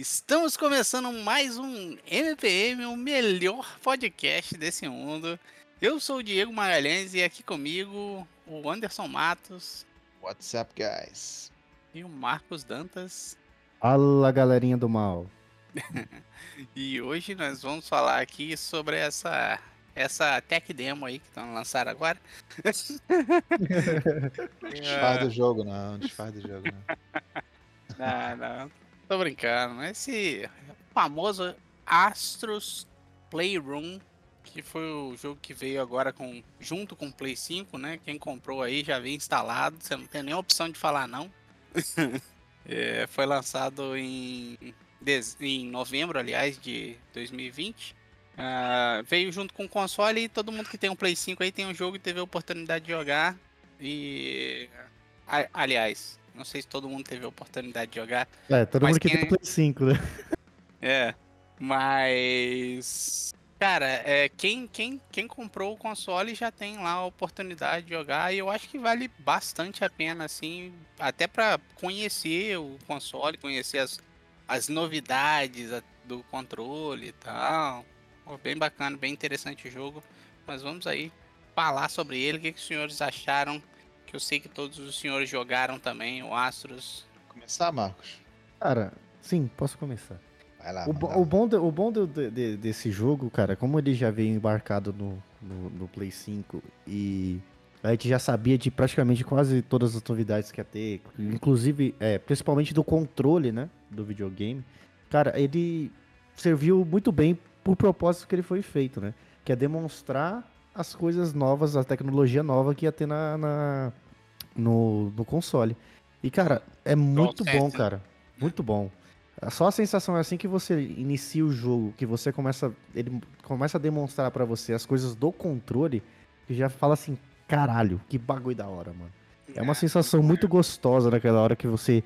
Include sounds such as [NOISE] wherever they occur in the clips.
Estamos começando mais um MPM, o melhor podcast desse mundo. Eu sou o Diego Magalhães e aqui comigo o Anderson Matos What's up, guys? e o Marcos Dantas. Fala galerinha do mal. [LAUGHS] E hoje nós vamos falar aqui sobre essa essa tech demo aí que estão lançando agora. [LAUGHS] Desfaz do jogo, não. Desfaz do jogo, não. [LAUGHS] Não, não, tô brincando. Esse famoso Astros Playroom, que foi o jogo que veio agora com junto com o Play 5, né? Quem comprou aí já vem instalado, você não tem nem opção de falar não. [LAUGHS] É, foi lançado em, em novembro, aliás, de 2020. Ah, veio junto com o console e todo mundo que tem um Play 5 aí tem um jogo e teve a oportunidade de jogar. E. aliás, não sei se todo mundo teve a oportunidade de jogar. É, todo mundo que quem- tem Play 5, né? É, mas. Cara, é, quem, quem, quem comprou o console já tem lá a oportunidade de jogar e eu acho que vale bastante a pena, assim, até pra conhecer o console, conhecer as, as novidades do controle e tal. Bem bacana, bem interessante o jogo. Mas vamos aí falar sobre ele, o que, que os senhores acharam? Que eu sei que todos os senhores jogaram também, o Astros. Começar, Marcos? Cara, sim, posso começar. Vai lá. O, bo- lá. o bom, de- o bom do- de- de- desse jogo, cara, como ele já veio embarcado no, no, no Play 5 e a gente já sabia de praticamente quase todas as novidades que ia ter, inclusive, é, principalmente do controle, né, do videogame, cara, ele serviu muito bem por propósito que ele foi feito, né, que é demonstrar as coisas novas, a tecnologia nova que ia ter na, na- no, no console. E, cara, é muito bom, cara, muito bom. Só a sensação é assim que você inicia o jogo, que você começa. Ele começa a demonstrar pra você as coisas do controle, que já fala assim, caralho, que bagulho da hora, mano. É uma sensação muito gostosa naquela hora que você.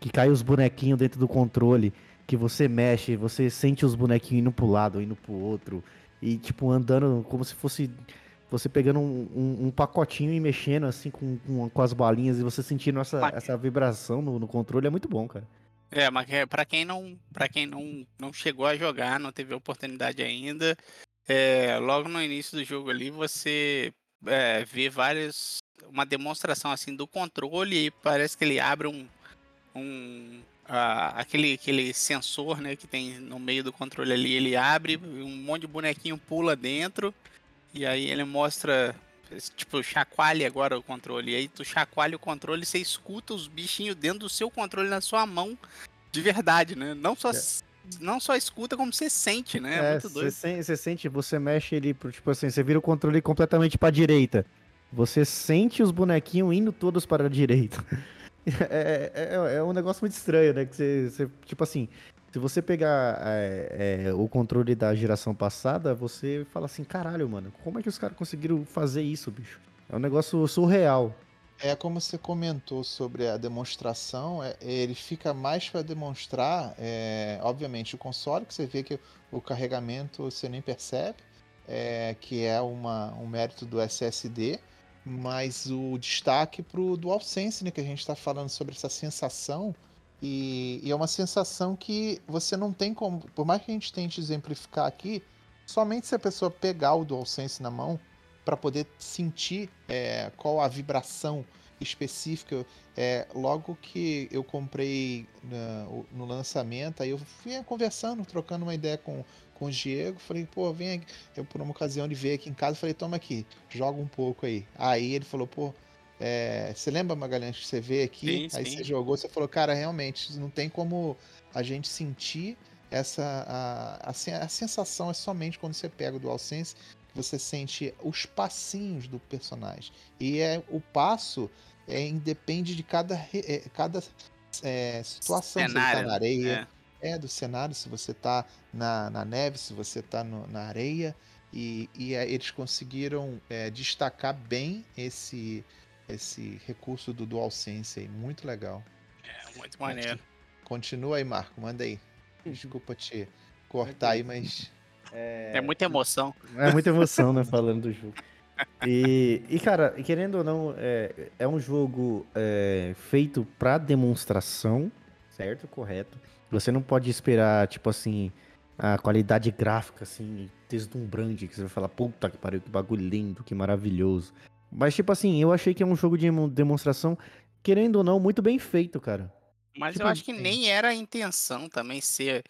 Que cai os bonequinhos dentro do controle, que você mexe, você sente os bonequinhos indo pro lado, indo pro outro, e tipo, andando como se fosse. Você pegando um, um- um pacotinho e mexendo assim com, com, com as bolinhas e você sentindo essa, Mas- essa vibração no, no controle é muito bom, cara. É, mas é, pra quem não, para quem não, não chegou a jogar, não teve oportunidade ainda, é, logo no início do jogo ali você é, vê várias uma demonstração assim do controle e parece que ele abre um, um aquele aquele sensor, né, que tem no meio do controle ali, ele abre, um monte de bonequinho pula dentro e aí ele mostra tipo chacoalha agora o controle, e aí tu chacoalha o controle, você escuta os bichinhos dentro do seu controle na sua mão de verdade, né? Não só, não só escuta, como você sente, né? É, muito você doido. sen- você sente, você mexe ele, tipo assim, você vira o controle completamente pra direita. Você sente os bonequinhos indo todos para a direita. [LAUGHS] [LAUGHS] É, é, é um negócio muito estranho, né? Que você, você- tipo assim, se você pegar é, é, o controle da geração passada, você fala assim, caralho, mano, como é que os caras conseguiram fazer isso, bicho? É um negócio surreal. É como você comentou sobre a demonstração, é- ele fica mais para demonstrar, é, obviamente, o console, que você vê que o carregamento você nem percebe, é, que é uma, um mérito do SSD, mas o destaque para o DualSense, né, que a gente está falando sobre essa sensação, e, e é uma sensação que você não tem como, por mais que a gente tente exemplificar aqui, somente se a pessoa pegar o DualSense na mão, para poder sentir é, qual a vibração específica. É, logo que eu comprei o- no lançamento, aí eu fui conversando, trocando uma ideia com, com o Diego. Falei, pô, vem aqui. Eu, por uma ocasião, ele veio aqui em casa. Falei, toma aqui, joga um pouco aí. Aí ele falou, pô. é, você lembra, Magalhães, que você veio aqui? Sim, aí sim. você jogou, você falou, cara, realmente, não tem como a gente sentir essa. A, a, a sensação é somente quando você pega o DualSense você sente os passinhos do personagem. E é o passo é, independe de cada, é, cada é, situação. se ele tá Cenário, na areia, é. é. do cenário, se você tá na, na neve, se você tá no- na areia. E, e é, eles conseguiram é, destacar bem esse, esse recurso do DualSense aí. Muito legal. É muito maneiro. Continua aí, Marco. Manda aí. Desculpa te cortar aí, mas É muita emoção. É muita emoção, né, falando do jogo. [LAUGHS] E, e, cara, querendo ou não, é, é um jogo é, feito pra demonstração, certo? Correto. Você não pode esperar, tipo assim, a qualidade gráfica, assim, deslumbrante, que você vai falar, puta que pariu, que bagulho lindo, que maravilhoso. Mas, tipo assim, eu achei que é um jogo de emo- demonstração, querendo ou não, muito bem feito, cara. Mas Tipo, eu acho que sim. nem era a intenção também ser,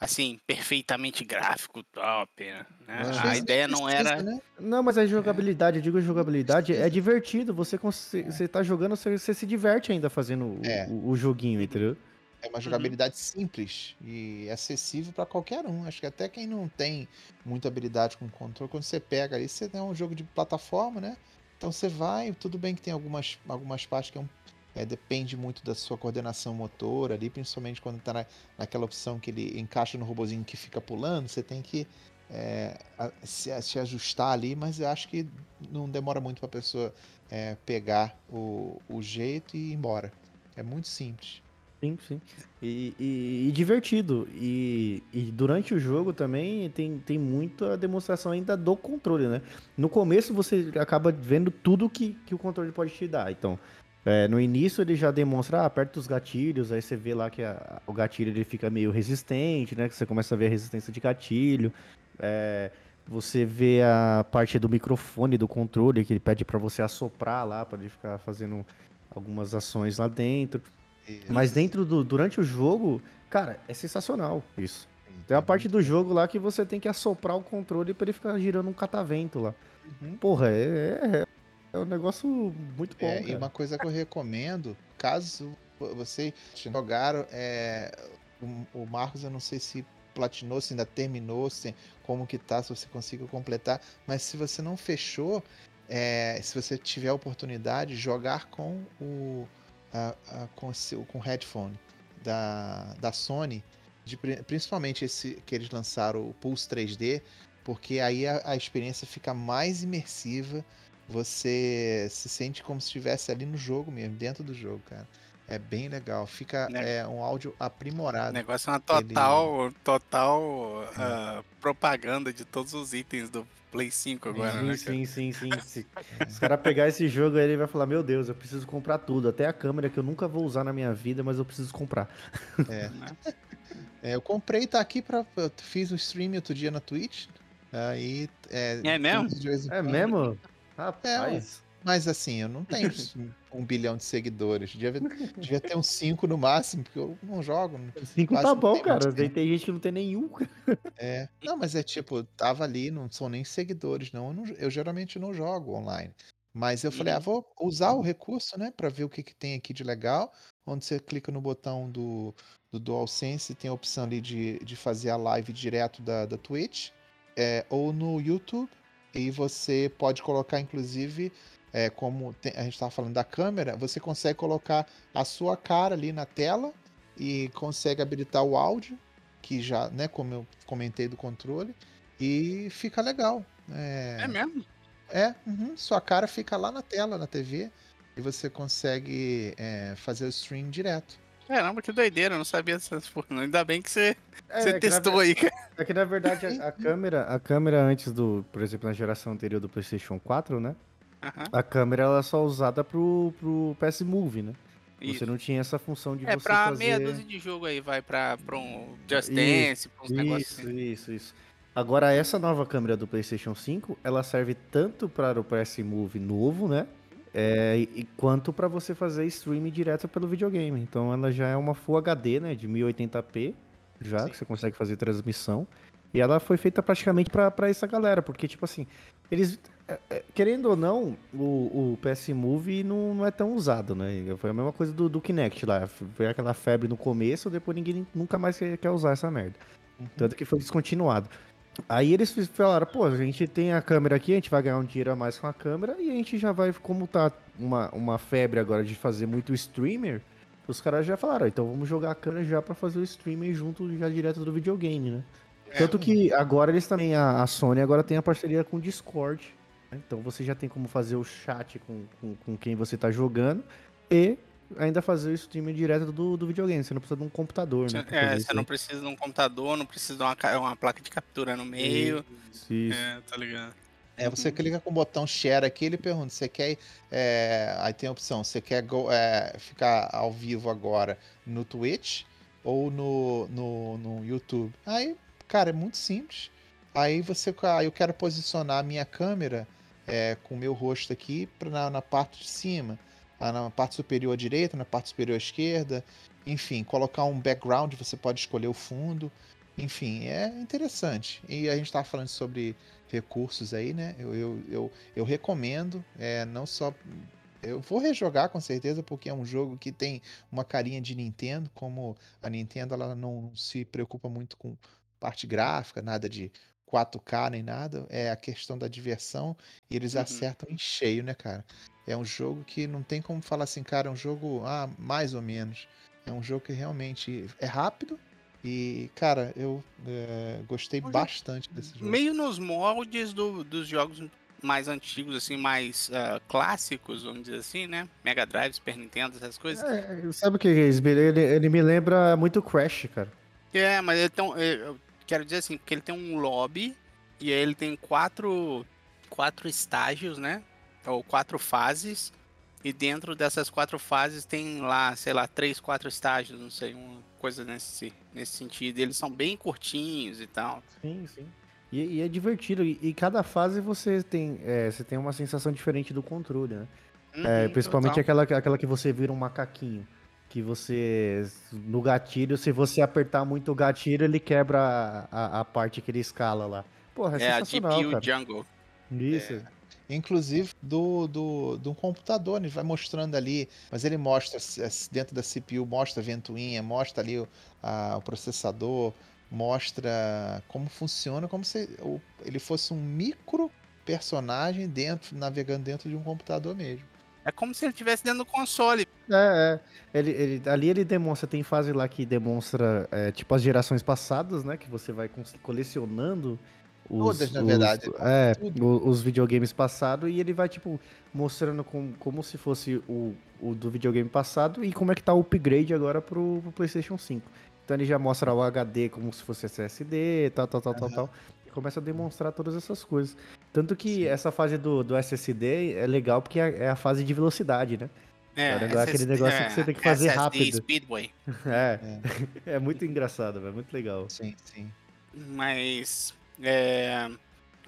assim, perfeitamente gráfico, top, né? Às A ideia não era... né? Não, mas a jogabilidade, eu digo jogabilidade, é divertido. Você, você tá jogando, você, você se diverte ainda fazendo o, É. o- o joguinho, entendeu? É uma jogabilidade simples e acessível para qualquer um. Acho que até quem não tem muita habilidade com controle, quando você pega ali, você tem um jogo de plataforma, né? Então você vai, tudo bem que tem algumas, algumas partes que é um- é, depende muito da sua coordenação motora ali, principalmente quando tá na, naquela opção que ele encaixa no robozinho que fica pulando, você tem que é, a- se, se ajustar ali, mas eu acho que não demora muito para a pessoa é, pegar o, o jeito e ir embora. É muito simples. Sim, sim. E, e- e divertido. E, e durante o jogo também tem, tem muita demonstração ainda do controle, né? No começo você acaba vendo tudo que, que o controle pode te dar. Então, é, no início ele já demonstra, ah, aperta os gatilhos, aí você vê lá que a- o gatilho ele fica meio resistente, né? Que você começa a ver a resistência de gatilho. É, você vê a parte do microfone do controle, que ele pede pra você assoprar lá, pra ele ficar fazendo algumas ações lá dentro. Mas dentro do. Durante o jogo, cara, é sensacional isso. Tem a parte do jogo lá que você tem que assoprar o controle pra ele ficar girando um catavento lá. Uhum. Porra, é, é, é um negócio muito bom. É, e uma coisa que eu recomendo, caso você jogaram, é, o, o Marcos, eu não sei se platinou, se ainda terminou, se, como que tá, se você conseguiu completar, mas se você não fechou, é, se você tiver a oportunidade, jogar com o com com headphone da, da Sony, de pri- principalmente esse que eles lançaram, o Pulse 3D, porque aí a, a experiência fica mais imersiva, você se sente como se estivesse ali no jogo mesmo, dentro do jogo, cara. É bem legal. Fica Né? é, um áudio O aprimorado. negócio é uma total, total ah, propaganda de todos os itens do Play 5 agora, sim, né, cara? sim, sim, sim, [LAUGHS] sim. Se os caras pegar esse jogo aí, ele vai falar: Meu Deus, eu preciso comprar tudo. Até a câmera que eu nunca vou usar na minha vida, mas eu preciso comprar. É. [LAUGHS] Né? É, eu comprei, tá aqui pra. Eu fiz um stream outro dia na Twitch. Aí. É, É mesmo? É mesmo? Rapaz. Mas assim, eu não tenho [LAUGHS] um bilhão de seguidores. Devia, devia ter uns cinco no máximo, porque eu não jogo. Cinco tá bom, cara. Tem, tem gente que não tem nenhum. cara. É. Não, mas é tipo, tava ali, não são nem seguidores, não. Eu, não- eu geralmente não jogo online. Mas eu falei, Uhum. ah, vou usar o recurso, né, pra ver o que, que tem aqui de legal. Onde você clica no botão do, do DualSense, tem a opção ali de, de fazer a live direto da, da Twitch, é, ou no YouTube. E você pode colocar, inclusive, é, como tem- a gente estava falando da câmera, você consegue colocar a sua cara ali na tela e consegue habilitar o áudio, que já, né, como eu comentei do controle, e fica legal. É, É mesmo? é, uhum, sua cara fica lá na tela, na TV, e você consegue é, fazer o stream direto. Caramba, que doideira, eu não sabia dessas porra. Ainda bem que você, É, você é testou aí, cara. É que na verdade a, a câmera, a câmera antes do, por exemplo, na geração anterior do PlayStation 4, né? A câmera ela é só usada pro, pro PS Move, né? Você isso. não tinha essa função de É, você pra fazer... meia dúzia de jogo aí, vai pra, pra um Just Isso, Dance, pra uns negócios Isso, assim. isso, isso. Agora essa nova câmera do PlayStation 5, ela serve tanto para o PS Move novo, né? É, e, e quanto para você fazer streaming direto pelo videogame. Então ela já é uma Full HD, né? De 1080p, já Sim. que você consegue fazer transmissão. E ela foi feita praticamente para essa galera, porque tipo assim, eles é, é, querendo ou não, o, o PS Move não, não é tão usado, né? Foi a mesma coisa do, do Kinect lá. Foi aquela febre no começo, depois ninguém nunca mais quer, quer usar essa merda. Uhum. Tanto que foi descontinuado. Aí eles falaram, pô, a gente tem a câmera aqui, a gente vai ganhar um dinheiro a mais com a câmera e a gente já vai, como tá uma, uma febre agora de fazer muito streamer, os caras já falaram, então vamos jogar a câmera já pra fazer o streamer junto já direto do videogame, né? É, Tanto que agora eles também, a, a Sony agora tem a parceria com o Discord. né? Então você já tem como fazer o chat com, com, com quem você tá jogando e ainda fazer o streaming direto do, do videogame. Você não precisa de um computador, né? É, você isso não aí. precisa de um computador, não precisa de uma, uma placa de captura no meio. Isso, isso. É, tá ligado? É, você clica com o botão share aqui, ele pergunta, você quer, é, aí tem a opção, você quer go- é, ficar ao vivo agora no Twitch, ou no, no, no YouTube. Aí, cara, é muito simples. Aí você, eu quero posicionar a minha câmera é, com o meu rosto aqui pra, na, na parte de cima, na parte superior à direita, na parte superior à esquerda, enfim, colocar um background, você pode escolher o fundo. Enfim, é interessante. E a gente estava falando sobre recursos aí, né? Eu, eu, eu, eu recomendo, é, não só. Eu vou rejogar com certeza, porque é um jogo que tem uma carinha de Nintendo, como a Nintendo ela não se preocupa muito com parte gráfica, nada de 4K nem nada, é a questão da diversão e eles Uhum. acertam em cheio, né, cara? É um jogo que não tem como falar assim, cara, é um jogo, ah, mais ou menos. É um jogo que realmente é rápido e, cara, eu é, gostei Um jogo bastante desse jogo. Meio nos moldes do- dos jogos mais antigos, assim, mais ah, clássicos, vamos dizer assim, né? Mega Drive, Super Nintendo, essas coisas. É, sabe o que é isso? Ele, ele me lembra muito Crash, cara. É, mas eu quero dizer assim, porque ele tem um lobby e aí ele tem quatro, quatro estágios, né? Ou quatro fases. E dentro dessas quatro fases tem lá, sei lá, três, quatro estágios, não sei, uma coisa nesse, nesse sentido. Eles são bem curtinhos e tal. Sim, sim. E, e é divertido. E, e cada fase você tem, é, você tem uma sensação diferente do controle, né? É, Uhum, principalmente total. aquela, aquela que você vira um macaquinho. Que você, no gatilho, se você apertar muito o gatilho, ele quebra a, a- a parte que ele escala lá. Porra, é, É a sensacional, GPU cara. Jungle. Isso. Inclusive do, do, do computador, ele vai mostrando ali, mas ele mostra s- dentro da CPU, mostra a ventoinha, mostra ali o, a- o processador, mostra como funciona, como se o- ele fosse um micro personagem dentro, navegando dentro de um computador mesmo. É como se ele estivesse dentro do console. É, é. Ele, ele- ali ele demonstra, tem fase lá que demonstra, é, tipo, as gerações passadas, né? Que você vai colecionando os, Todas, na os- verdade, é, tudo. o- os videogames passados e ele vai, tipo, mostrando com, como se fosse o, o do videogame passado e como é que tá o upgrade agora pro, pro PlayStation 5. Então ele já mostra o HD como se fosse SSD, tal, tal, tal, tal, Aham. tal. Começa a demonstrar todas essas coisas. Tanto que Sim. essa fase do, do SSD é legal porque é é a fase de velocidade, né? É, negócio- aquele negócio que você tem que fazer SSD rápido. Speedway. [LAUGHS] É, [LAUGHS] é muito engraçado, velho, muito legal. Sim, sim. Mas é,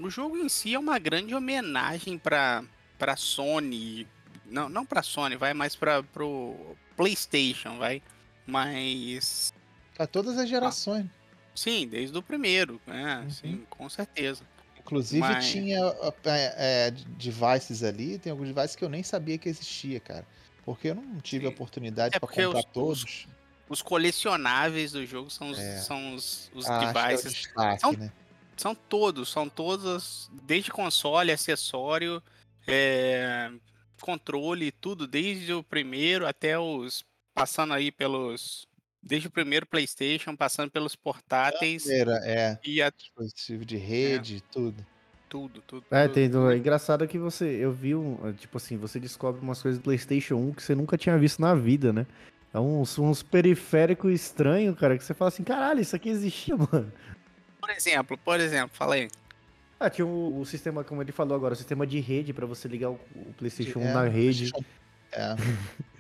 o jogo em si é uma grande homenagem para para Sony, não não para Sony, vai mais para pro PlayStation, vai. Mas Para todas as gerações. Sim, desde o primeiro, né? Uhum. Sim, com certeza. Inclusive Mas- tinha é, é, devices ali, tem alguns devices que eu nem sabia que existia, cara. Porque eu não tive a Sim. oportunidade É para comprar os- os- todos. Os colecionáveis do jogo são os, É. são os, os Ah, é devices destaque, São- né? São todos, são todos, desde console, acessório, é, controle, tudo, desde o primeiro até os. Passando aí pelos. Desde o primeiro PlayStation, passando pelos portáteis Primeira, é, e a dispositivo de rede, tudo. tudo, tudo. É, tudo, tem, tudo. é engraçado que você, eu vi, um, tipo assim, você descobre umas coisas do PlayStation 1 que você nunca tinha visto na vida, né? É uns, uns periféricos estranhos, cara, que você fala assim, caralho, isso aqui existia, [LAUGHS] mano. Por exemplo, por exemplo, falei. Ah, tinha o, o sistema, como ele falou agora, o sistema de rede pra você ligar o, o PlayStation 1 É, na rede. É,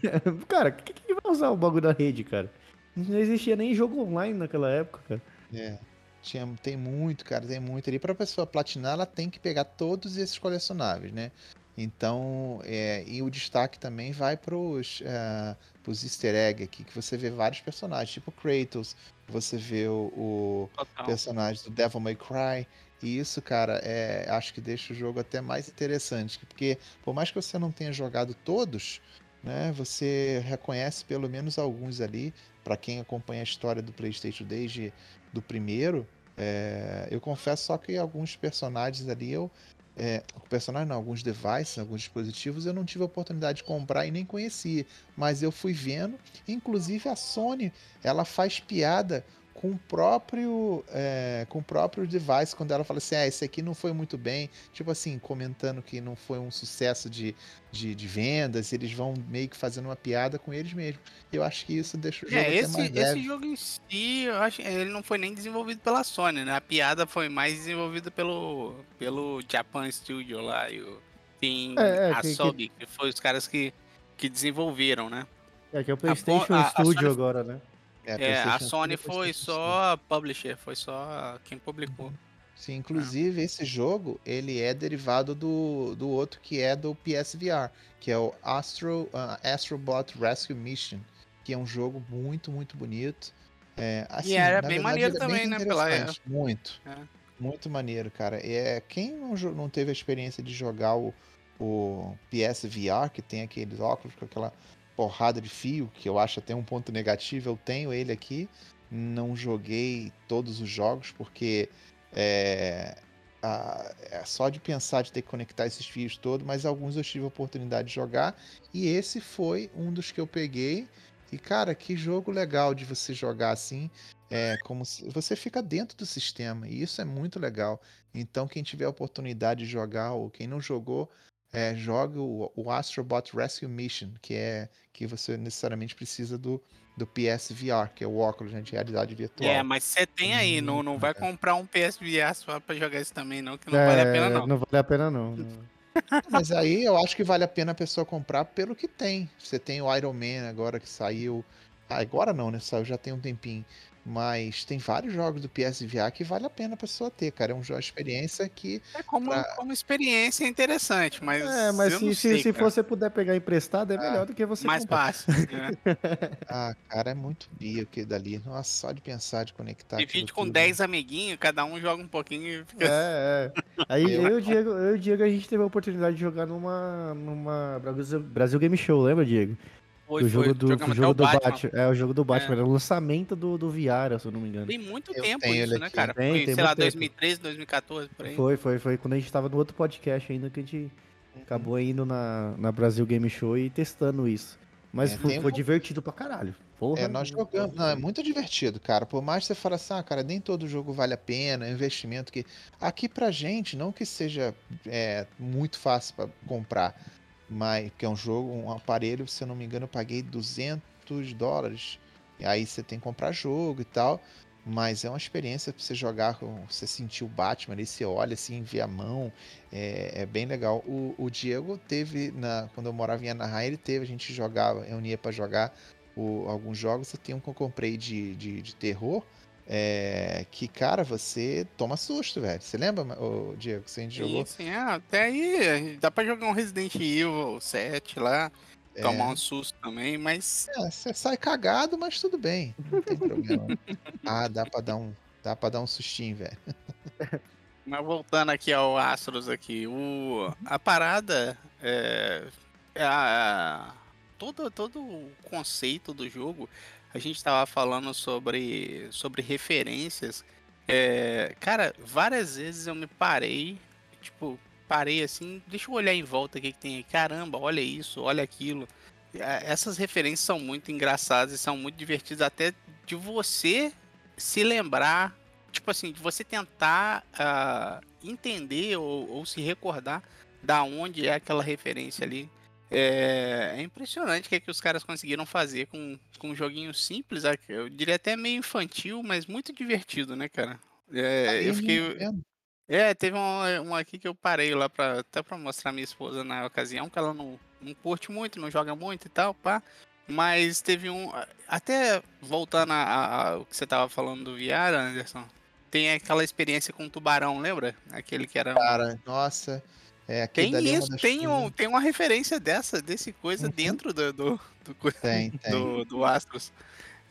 [LAUGHS] cara, quem que vai usar o bagulho da rede, cara? Não existia nem jogo online naquela época, cara. é. Tinha, tem muito, cara, tem muito ali. Pra pessoa platinar, ela tem que pegar todos esses colecionáveis, né? Então, é, e o destaque também vai pros, é, pros easter egg aqui, que você vê vários personagens, tipo Kratos, você vê o, o personagem do Devil May Cry, e isso, cara, é, acho que deixa o jogo até mais interessante, porque por mais que você não tenha jogado todos, né, você reconhece pelo menos alguns ali, Pra quem acompanha a história do PlayStation desde do primeiro, é, eu confesso só que alguns personagens ali eu é, personagem não, alguns devices, alguns dispositivos eu não tive a oportunidade de comprar e nem conhecia, mas eu fui vendo, inclusive a Sony, ela faz piada com o próprio é, com o próprio device quando ela fala assim, ah, esse aqui não foi muito bem, tipo assim, comentando que não foi um sucesso de, de, de vendas, eles vão meio que fazendo uma piada com eles mesmos. Eu acho que isso deixa o jogo É, até esse, mais esse leve. jogo em si, eu acho ele não foi nem desenvolvido pela Sony, né? A piada foi mais desenvolvida pelo, pelo Japan Studio lá e o Team É, é, que- Asobi, que, foi os caras que, que desenvolveram, né? É que é o a- PlayStation a Studio Sony- agora, né? É, É, a Sony 3 é foi só publisher, foi só quem publicou. Sim, inclusive esse jogo, ele é derivado do, do outro que é do PSVR, que é o Astro, ah, Astrobot Rescue Mission, que é um jogo muito, muito bonito. É, assim, era na bem verdade, maneiro ele é também, bem né, pela interessante, Muito, É. muito maneiro, cara. E É, quem não, não teve a experiência de jogar o, o PSVR, que tem aqueles óculos com aquela porrada de fio, que eu acho até um ponto negativo, eu tenho ele aqui. Não joguei todos os jogos, porque é, a- é só de pensar de ter que conectar esses fios todos, mas alguns eu tive a oportunidade de jogar. E esse foi um dos que eu peguei. E, cara, que jogo legal de você jogar assim. É como se você fica dentro do sistema. E isso é muito legal. Então, quem tiver a oportunidade de jogar, ou quem não jogou, é, jogue o, o Astrobot Rescue Mission, que é que você necessariamente precisa do, do PSVR, que é o óculos né, de realidade virtual. É, mas você tem aí, não, não vai Muito comprar um PSVR só pra jogar isso também, não, que não vale a pena, É, não. Não vale a pena, não. não. [LAUGHS] Mas aí eu acho que vale a pena a pessoa comprar pelo que tem. Você tem o Iron Man agora que saiu. Ah, agora não, né? Saiu já tem um tempinho. Mas tem vários jogos do PSVR que vale a pena a pessoa ter, cara. É um jogo de experiência que. É como, pra- como experiência é interessante, mas, É, mas se, se, sei, se você puder pegar emprestado, é Ah, melhor do que você mais comprar. fácil. né? [LAUGHS] Ah, cara, é muito bio aquilo dali. Nossa, só de pensar de conectar. Divide com tudo. 10 amiguinhos, cada um joga um pouquinho e fica. É, é. Aí Eu- eu e o Diego, eu e o Diego, a gente teve a oportunidade de jogar numa, numa Brasil, Brasil Game Show, lembra, Diego? Foi, o jogo foi. do, o jogo do Batman. Batman. É, o jogo do Batman, É. era o lançamento do, do VR, se eu não me engano. Tem muito Eu tempo tenho isso, né, cara? Tem, Foi, tem sei lá, tempo. 2013, 2014, por aí. Foi, foi, foi quando a gente tava no outro podcast ainda que a gente acabou indo na, na Brasil Game Show e testando isso. Mas É, foi, foi um- divertido pra caralho. Porra, É, nós jogamos. Não, é muito divertido, cara. Por mais que você fale assim, ah, cara, nem todo jogo vale a pena, é um investimento que. Aqui pra gente, não que seja é, muito fácil pra comprar, mas que é um jogo, um aparelho, se eu não me engano, eu paguei 200 dólares. E aí você tem que comprar jogo e tal. Mas é uma experiência pra você jogar, com- você sentir o Batman ali, você olha assim, vê a mão, é, é bem legal. O, o Diego teve, na, quando eu morava em Anaheim, ele teve, a gente jogava, reunia pra jogar o- alguns jogos. Eu tenho um que eu comprei de, de, de terror. É, que, cara, você toma susto, velho. Você lembra, o Diego, que a gente jogou? Sim, ah, até aí dá pra jogar um Resident Evil 7 lá, É, tomar um susto também, mas é, você sai cagado, mas tudo bem. Não tem problema. [LAUGHS] ah, dá pra dar um, dá pra dar um sustinho, velho. [LAUGHS] Mas voltando aqui ao Astros aqui, o, a parada é, é a, todo, todo o conceito do jogo, a gente tava falando sobre, sobre referências. É, cara, várias vezes eu me parei, tipo, parei assim, deixa eu olhar em volta o que, que tem aí. Caramba, olha isso, olha aquilo. É, Essas referências são muito engraçadas e são muito divertidas, até de você se lembrar tipo assim, de você tentar ah, entender ou, ou se recordar da onde é aquela referência ali. É, é impressionante o que, é que os caras conseguiram fazer com, com um joguinho simples, ah, eu diria até meio infantil, mas muito divertido, né, cara? É, Aí, eu né, fiquei. vendo? É, teve um, um aqui que eu parei lá pra, até pra mostrar minha esposa na ocasião, que ela não, não curte muito, não joga muito e tal, pá. Mas teve um. Até voltando ao que você tava falando do VR, Anderson, tem aquela experiência com o tubarão, lembra? Aquele que era. um- Cara, nossa. É, Tem é isso, tem, um, tem uma referência dessa, desse coisa Uhum. dentro do, do, do, Tem, tem. [LAUGHS] do, do Astros.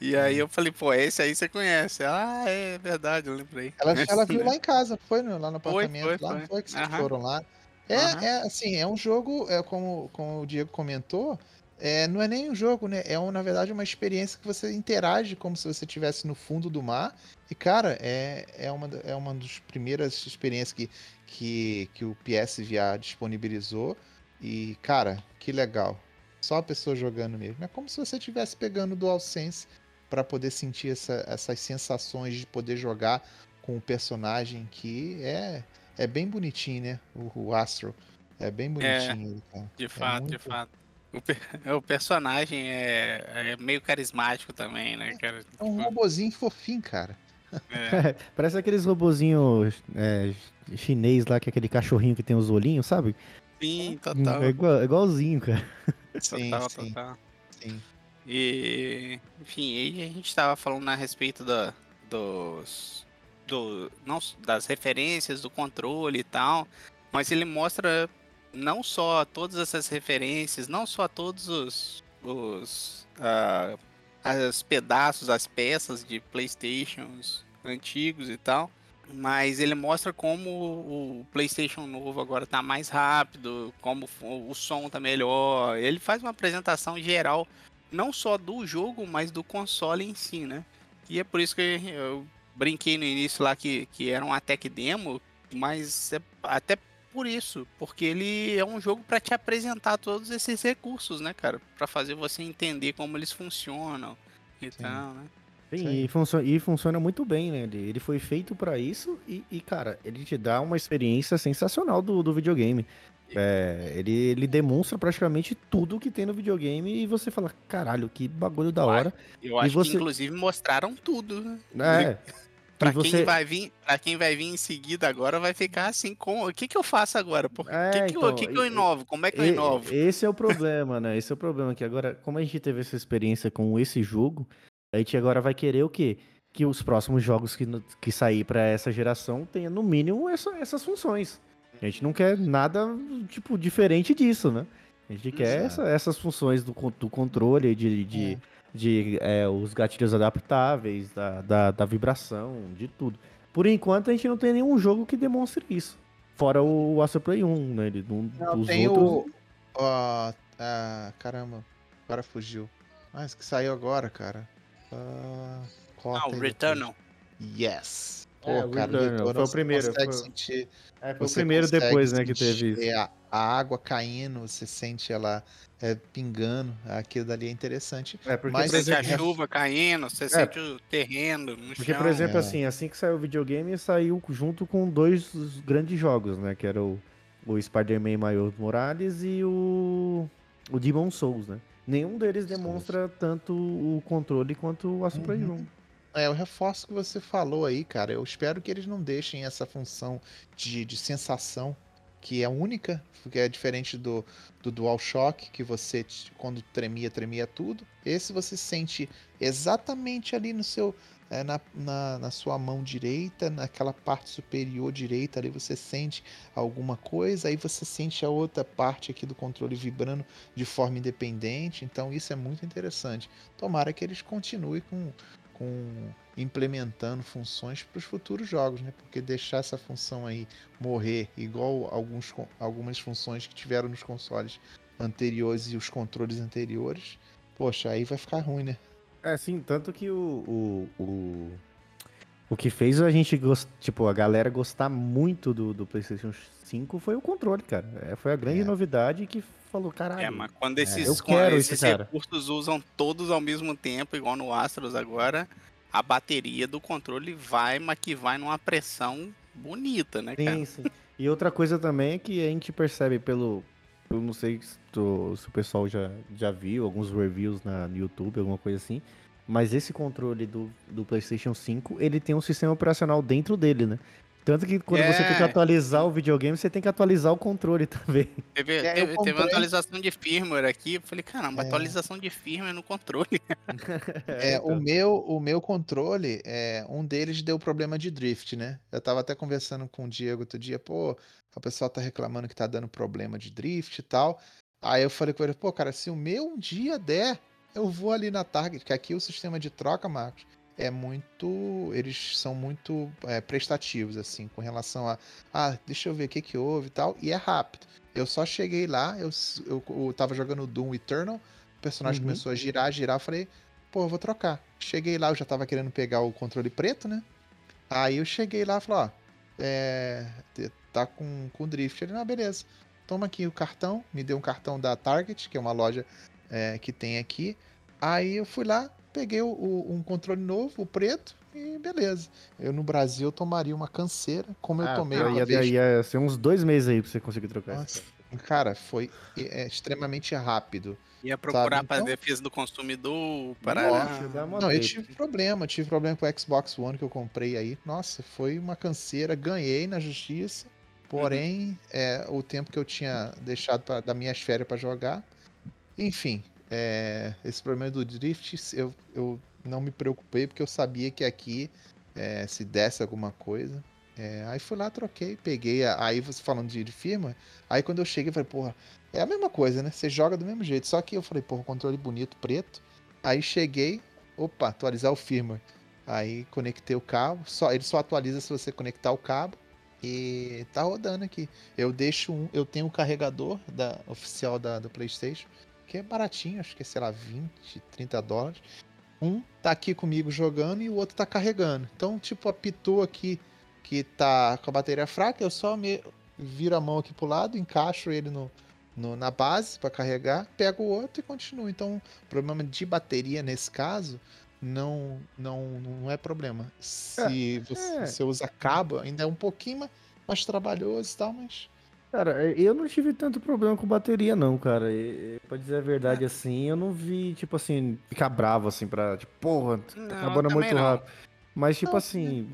E aí eu falei, pô, esse aí você conhece. Ah, é verdade, eu lembrei. Ela, ela viu lá em casa, foi no- lá no Foi, apartamento, foi, lá, foi. foi que vocês Aham. foram lá. É, Aham. é assim, é um jogo, é como, como o Diego comentou, é, não é nem um jogo, né? É, um, na verdade, uma experiência que você interage como se você estivesse no fundo do mar. E, cara, é, é, uma, é uma das primeiras experiências que, que, que o PSVR disponibilizou. E, cara, que legal. Só a pessoa jogando mesmo. É como se você estivesse pegando o DualSense para poder sentir essa- essas sensações de poder jogar com o personagem que é, é bem bonitinho, né? O, o Astro. É bem bonitinho ele, cara. De É fato, de muito- fato. O, per- [LAUGHS] o personagem é, é meio carismático também, né, cara? É um robozinho fofinho, cara. [LAUGHS] é. Parece aqueles robozinhos é, chinês lá, que é aquele cachorrinho que tem os olhinhos, sabe? Sim, total. É, igual- é igualzinho, cara. Sim, total, sim, total. sim. E, enfim, aí a gente estava falando a respeito da, dos, do, não, das referências, do controle e tal, mas ele mostra não só todas essas referências, não só todos os, os uh, as pedaços, as peças de Playstations antigos e tal, mas ele mostra como o PlayStation novo agora tá mais rápido, como o som tá melhor. Ele faz uma apresentação geral não só do jogo, mas do console em si, né? E é por isso que eu brinquei no início lá que, que era um tech demo, mas é até por isso, porque ele é um jogo para te apresentar todos esses recursos, né, cara? Para fazer você entender como eles funcionam e Sim. tal, né? Sim, e, funciona, e funciona muito bem, né? Ele, ele foi feito para isso e, e, cara, ele te dá uma experiência sensacional do, do videogame. É, ele, ele demonstra praticamente tudo que tem no videogame e você fala, caralho, que bagulho da hora. Eu acho e você... que inclusive mostraram tudo, né? É. [LAUGHS] Pra, você... quem vai vir, pra quem vai vir em seguida agora vai ficar assim com. O que, que eu faço agora? O é, que, que, então, eu, que, que eu inovo? Como é que eu inovo? Esse é o problema, né? Esse é o problema. Que agora, como a gente teve essa experiência com esse jogo, a gente agora vai querer o quê? Que os próximos jogos que, que sair para essa geração tenham no mínimo essa, essas funções. A gente não quer nada, tipo, diferente disso, né? A gente quer essa, essas funções do, do controle, de, de, é. De é, os gatilhos adaptáveis, da, da, da, vibração, de tudo. Por enquanto, a gente não tem nenhum jogo que demonstre isso. Fora o Astro Play 1, né? Ele, um, não, tem outros... o... Uh, uh, caramba, agora fugiu. Ah, esse que saiu agora, cara. Uh, ah, o Returnal. Yes. Pô, é, cara, Returnal, foi o primeiro. Foi... Sentir, é, foi o primeiro depois, né, que teve isso. A, a, água caindo, você sente ela é, pingando, aquilo dali é interessante. É, porque, Mas, por exemplo, a chuva caindo, você é, sente o terreno no Porque, chão. por exemplo, é. assim, assim que saiu o videogame, saiu junto com dois grandes jogos, né, que era o, o Spider-Man Miles Morales e o, o Demon Souls, né. Nenhum deles demonstra tanto o controle quanto o Astro Play 1. É, eu reforço o que você falou aí, cara. Eu espero que eles não deixem essa função de, de sensação, que é única, que é diferente do, do DualShock, que você, quando tremia, tremia tudo. Esse você sente exatamente ali no seu. É, na, na, na, sua mão direita, naquela parte superior direita ali você sente alguma coisa, aí você sente a outra parte aqui do controle vibrando de forma independente. Então isso é muito interessante. Tomara que eles continuem com, com implementando funções para os futuros jogos, né? Porque deixar essa função aí morrer igual alguns, algumas funções que tiveram nos consoles anteriores e os controles anteriores, poxa, aí vai ficar ruim, né? É, sim, tanto que o, o, o, o que fez a gente, gost, tipo, a galera gostar muito do, do PlayStation 5 foi o controle, cara. É, foi a grande é. novidade que falou, caralho. É, mas quando esses, é, quero esses esse recursos usam todos ao mesmo tempo, igual no Astros agora, a bateria do controle vai, mas que vai numa pressão bonita, né, sim, cara? Sim, E outra coisa também é que a gente percebe pelo. Eu não sei se, tu, se o pessoal já, já viu alguns reviews na, no YouTube, alguma coisa assim. Mas esse controle do, do PlayStation 5, ele tem um sistema operacional dentro dele, né? Tanto que quando é. você tem que é. atualizar o videogame, você tem que atualizar o controle [LAUGHS] também. Teve, é, teve, teve uma atualização de firmware aqui. Eu falei, caramba, é. atualização de firmware no controle. [LAUGHS] é, então. o, meu, o meu controle, é, um deles deu problema de drift, né? Eu tava até conversando com o Diego outro dia, pô, o pessoal tá reclamando que tá dando problema de drift e tal. Aí eu falei com ele, pô, cara, se o meu um dia der, eu vou ali na Target, que aqui é o sistema de troca, Marcos, é muito. Eles são muito é, prestativos, assim, com relação a. Ah, deixa eu ver o que, que houve e tal. E é rápido. Eu só cheguei lá, eu, eu, eu tava jogando Doom Eternal, o personagem uhum. começou a girar, girar, eu falei, pô, eu vou trocar. Cheguei lá, eu já tava querendo pegar o controle preto, né? Aí eu cheguei lá e falei, ó, é, tá com, com drift. Ele, ah, beleza. Toma aqui o cartão, me deu um cartão da Target, que é uma loja é, que tem aqui. Aí eu fui lá, peguei o, o, um controle novo, o preto, e beleza. Eu no Brasil tomaria uma canseira, como ah, eu tomei uma ia, vez. Ia ser uns dois meses aí pra você conseguir trocar. Nossa, cara, foi é, extremamente rápido. Ia procurar para então, defesa do consumidor, para... Não, eu tive problema, tive problema com o Xbox One que eu comprei aí. Nossa, foi uma canseira, ganhei na justiça. Porém, uhum. é, o tempo que eu tinha deixado pra, da minhas férias para jogar, enfim, é, esse problema do drift eu, eu não me preocupei porque eu sabia que aqui é, se desse alguma coisa. É, aí fui lá, troquei, peguei. Aí você falando de, de firma, aí quando eu cheguei, eu falei, porra, é a mesma coisa, né? Você joga do mesmo jeito. Só que eu falei, porra, controle bonito, preto. Aí cheguei, opa, atualizar o firmware. Aí conectei o cabo, só, ele só atualiza se você conectar o cabo. E tá rodando aqui. Eu deixo um, eu tenho um carregador da oficial da, do PlayStation, que é baratinho, acho que é, sei lá, 20, 30 dólares. Um tá aqui comigo jogando e o outro tá carregando. Então, tipo, apitou aqui que tá com a bateria fraca, eu só me viro a mão aqui pro lado, encaixo ele no, no na base para carregar, pego o outro e continuo. Então, problema de bateria nesse caso não não não é problema. Se é, você, é. você, usa cabo, ainda é um pouquinho mais, mais trabalhoso e tal, mas Cara, eu não tive tanto problema com bateria, não, cara. E, pra dizer a verdade, é. assim, eu não vi, tipo assim, ficar bravo, assim, pra, tipo, porra, tá não, acabando muito não. rápido. Mas, tipo não, assim,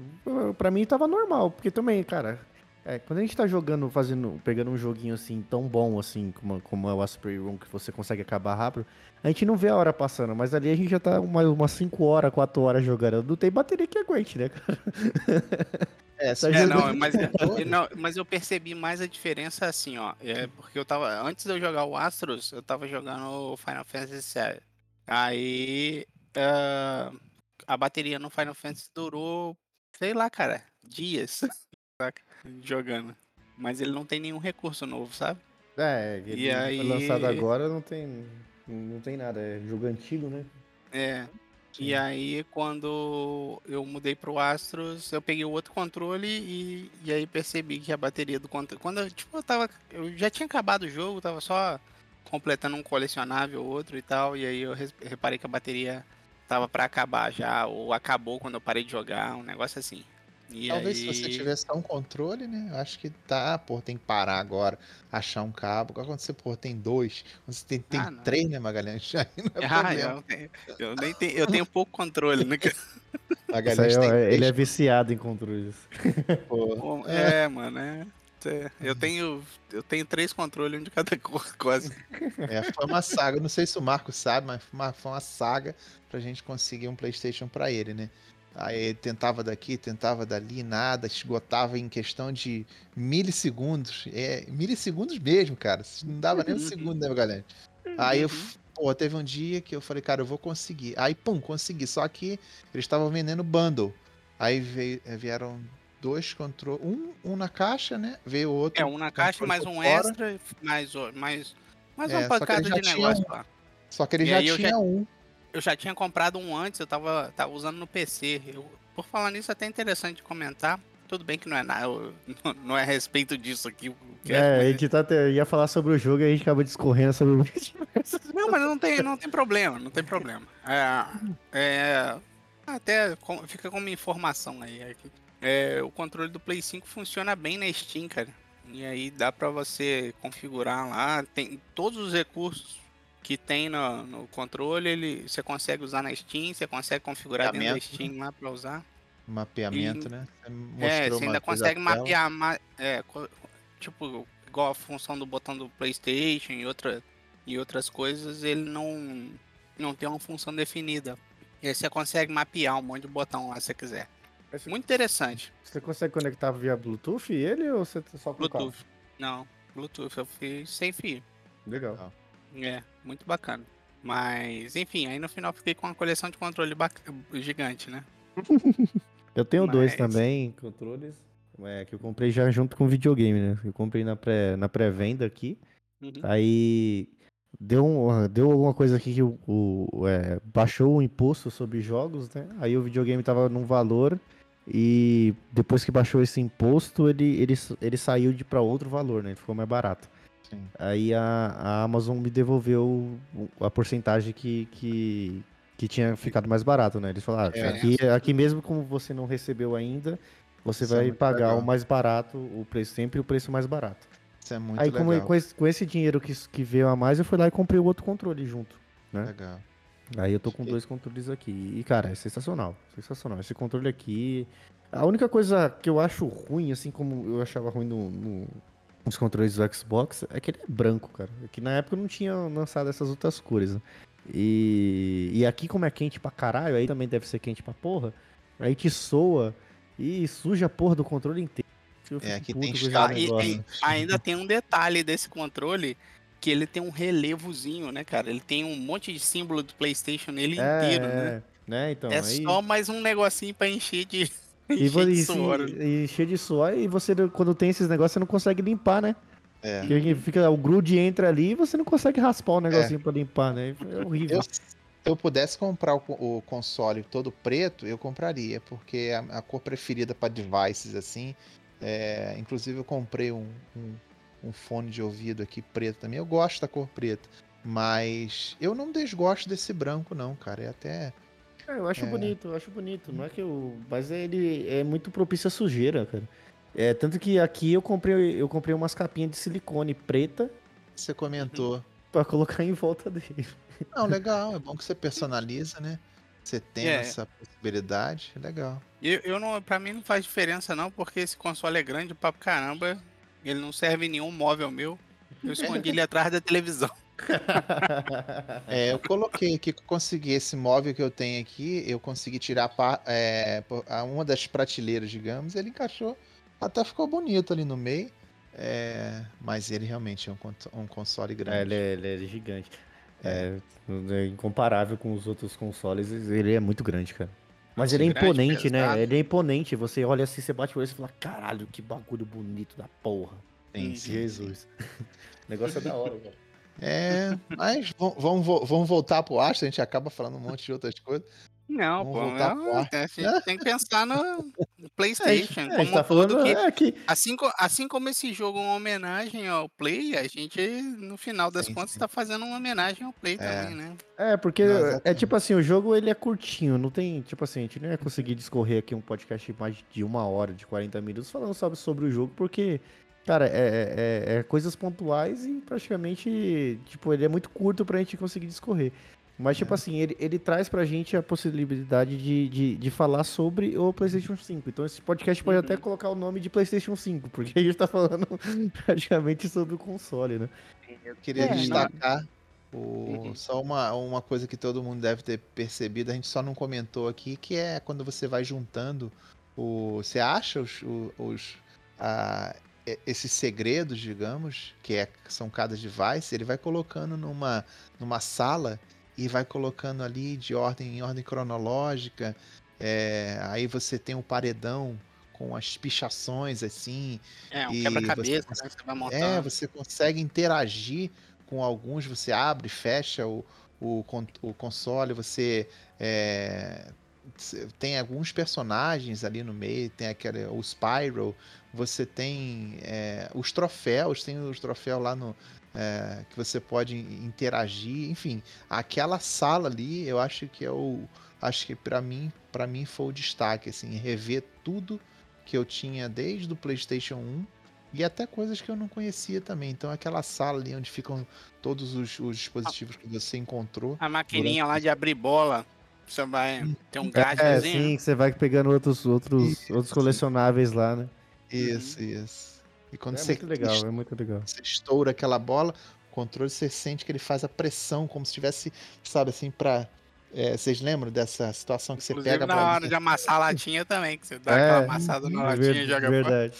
pra mim tava normal, porque também, cara, é, quando a gente tá jogando, fazendo, pegando um joguinho assim tão bom assim como, como é o Asprey Room, que você consegue acabar rápido, a gente não vê a hora passando, mas ali a gente já tá umas uma 5 horas, 4 horas jogando. Não tem bateria que aguente, né, cara? [LAUGHS] É, tá é não, mas, [LAUGHS] não, mas eu percebi mais a diferença assim, ó. É porque eu tava. Antes de eu jogar o Astros, eu tava jogando o Final Fantasy VII. Aí. Uh, a bateria no Final Fantasy durou, sei lá, cara, dias. [LAUGHS] jogando. Mas ele não tem nenhum recurso novo, sabe? É, ele e aí... foi lançado agora, não tem, não tem nada, é jogo antigo, né? É. Sim. E aí, quando eu mudei pro Astros, eu peguei o outro controle e, e aí percebi que a bateria do controle. Quando eu, tipo, eu tava. Eu já tinha acabado o jogo, tava só completando um colecionável outro e tal. E aí eu reparei que a bateria tava para acabar já, ou acabou quando eu parei de jogar, um negócio assim. E Talvez aí... se você tivesse só um controle, né? Eu acho que tá, pô, tem que parar agora, achar um cabo. Quando você, pô, tem dois, quando você tem, tem ah, três, né, Magalhães? [LAUGHS] Aí não é ah, eu, tenho, eu, nem tenho, eu tenho pouco controle, né? [LAUGHS] Magalhães tem é, ele é viciado em controles. Pô, é, é, mano, é. Eu tenho, eu tenho três controles, um de cada [LAUGHS] cor, quase. É, foi uma saga. Não sei se o Marco sabe, mas foi uma, foi uma saga pra gente conseguir um PlayStation pra ele, né? Aí tentava daqui, tentava dali, nada, esgotava em questão de milissegundos. É, milissegundos mesmo, cara. Não dava nem um uhum. segundo, né, galera? Aí eu, uhum. pô, teve um dia que eu falei, cara, eu vou conseguir. Aí, pum, consegui. Só que eles estavam vendendo bundle. Aí veio, eh, vieram dois controles. Um, um na caixa, né? Veio outro. É, um na caixa, mais um fora. extra, mais, mais, mais é, uma pancada de negócio um, lá. Só que ele e já tinha já... um eu já tinha comprado um antes, eu tava, tava usando no PC. Eu, por falar nisso, é até interessante comentar. Tudo bem que não é nada, [LAUGHS] não é a respeito disso aqui. É, é, a gente tá, ia falar sobre o jogo e a gente acaba discorrendo sobre o [LAUGHS] Não, mas não tem, não tem problema, não tem problema. É, é, até fica como informação aí. É, o controle do Play 5 funciona bem na Steam, cara. E aí dá pra você configurar lá, tem todos os recursos que tem no, no, controle, ele você consegue usar na Steam, você consegue configurar dentro da Steam lá para usar. Mapeamento, e, né? Você é, você ainda consegue mapear, ma, é, tipo, igual a função do botão do PlayStation e, outra, e outras coisas, ele não, não tem uma função definida. E aí você consegue mapear um monte de botão lá se você quiser. Muito interessante. Você consegue conectar via Bluetooth ele ou você só com Bluetooth? Não, Bluetooth, eu fiz sem fio. Legal. É, muito bacana. Mas, enfim, aí no final fiquei com uma coleção de controle gigante, né? [LAUGHS] eu tenho Mas... dois também, controles. É, que eu comprei já junto com o videogame, né? Eu comprei na pré-venda na pré aqui. Uhum. Aí deu, um, deu alguma coisa aqui que o, o é, baixou o imposto sobre jogos, né? Aí o videogame tava num valor e depois que baixou esse imposto, ele, ele, ele saiu de para outro valor, né? Ele ficou mais barato. Sim. Aí a, a Amazon me devolveu a porcentagem que, que, que tinha ficado mais barato, né? Eles falaram, ah, é, aqui, aqui mesmo como você não recebeu ainda, você Isso é vai é pagar legal. o mais barato, o preço sempre o preço mais barato. Isso é muito Aí legal. Como, com, esse, com esse dinheiro que, que veio a mais, eu fui lá e comprei o outro controle junto, né? Legal. Aí eu tô com dois controles aqui. E, cara, é sensacional. Sensacional. Esse controle aqui. A única coisa que eu acho ruim, assim como eu achava ruim no, no, os controles do Xbox é que ele é branco, cara. É que na época não tinha lançado essas outras cores. Né? E, e aqui, como é quente pra caralho, aí também deve ser quente pra porra. Aí te soa e suja a porra do controle inteiro. É, aqui tem e- e [LAUGHS] ainda tem um detalhe desse controle que ele tem um relevozinho, né, cara? Ele tem um monte de símbolo do PlayStation nele É, inteiro, né? é, né? Então, É aí... só mais um negocinho pra encher de, [LAUGHS] E, encher vo- de e, suor. e cheio de suor, e você, quando tem esses negócios, você não consegue limpar, né? É. Porque fica, o grude entra ali e você não consegue raspar o negocinho pra limpar, né? É horrível. Eu, se eu pudesse comprar o, o console todo preto, eu compraria, porque a, a cor preferida para devices assim. é, inclusive eu comprei um, um, um fone de ouvido aqui preto também. Eu gosto da cor preta, mas eu não desgosto desse branco não, cara. É até É, eu acho É. bonito, eu acho bonito. Não é que eu. Mas ele é muito propício à sujeira, cara. É, tanto que aqui eu comprei, eu comprei umas capinhas de silicone preta você comentou. pra colocar em volta dele. Não, legal. É bom que você personaliza, né? Você tem É. essa possibilidade. é Legal. Eu, eu não, pra mim não faz diferença não, porque esse console é grande pra caramba. Ele não serve em nenhum móvel meu. Eu escondi [LAUGHS] ele atrás da televisão. [LAUGHS] É, eu coloquei aqui que eu consegui esse móvel que eu tenho aqui, eu consegui tirar é, uma das prateleiras, digamos, ele encaixou, até ficou bonito ali no meio. é, mas ele realmente é um, um console É, grande. ele, é, ele é gigante. É, é incomparável com os outros consoles, ele é muito grande, cara. Mas ele é Grande, imponente, né? Ele é imponente. Você olha assim, você bate o olho e fala, caralho, que bagulho bonito da porra. Sim, sim, Jesus. [LAUGHS] o negócio é da hora, cara. É, mas vamos, vamos, vo- vamos voltar pro Astro, a gente acaba falando um monte de outras coisas. Não, Vamos pô, voltar não, pro ar. a gente tem que pensar no, É, PlayStation. é, a gente tá falando. que- É que assim, assim como esse jogo é uma homenagem ao Play, a gente, no final das Sim, contas, sim. tá fazendo uma homenagem ao Play É. também, né? É, porque Não, é tipo assim, o jogo ele é curtinho, não tem, tipo assim, a gente não ia conseguir discorrer aqui um podcast de mais de uma hora, de 40 minutos, falando sobre, sobre o jogo, porque, cara, é, é- é coisas pontuais e praticamente, tipo, ele é muito curto pra gente conseguir discorrer. Mas, tipo É. assim, ele, ele traz pra gente a possibilidade de, de, de falar sobre o PlayStation 5. Então, esse podcast pode Uhum. até colocar o nome de PlayStation 5, porque a gente tá falando [LAUGHS] praticamente sobre o console, né? Eu queria É, não- destacar o- Uhum. só uma, uma coisa que todo mundo deve ter percebido, a gente só não comentou aqui, que é quando você vai juntando o. Você acha os, o- os, a- esses segredos, digamos, que é- são cada device, ele vai colocando numa, numa sala e vai colocando ali de ordem em ordem cronológica. é, aí você tem o paredão com as pichações assim. É, um quebra-cabeça, você né? Você vai É, você consegue interagir com alguns, você abre e fecha o, o, o console, você é, tem alguns personagens ali no meio, tem aquele, o Spyro, você tem é, os troféus, tem os troféus lá no. é, que você pode interagir, enfim, aquela sala ali, eu acho que é o. Acho que pra mim, para mim foi o destaque, assim, rever tudo que eu tinha desde o PlayStation 1 e até coisas que eu não conhecia também. Então, aquela sala ali onde ficam todos os, os dispositivos que você encontrou. A maquininha lá de abrir bola, você vai ter um É, gadgetzinho. sim, que você vai pegando outros, outros, Isso. outros colecionáveis lá, né? Isso, isso. E quando é você, muito legal, é muito legal. você estoura aquela bola, o controle você sente que ele faz a pressão, como se tivesse, sabe assim, pra. é, vocês lembram dessa situação que você Inclusive pega a na hora de amassar a [LAUGHS] latinha também, que você dá É, aquela amassada na É latinha ver- e joga verdade.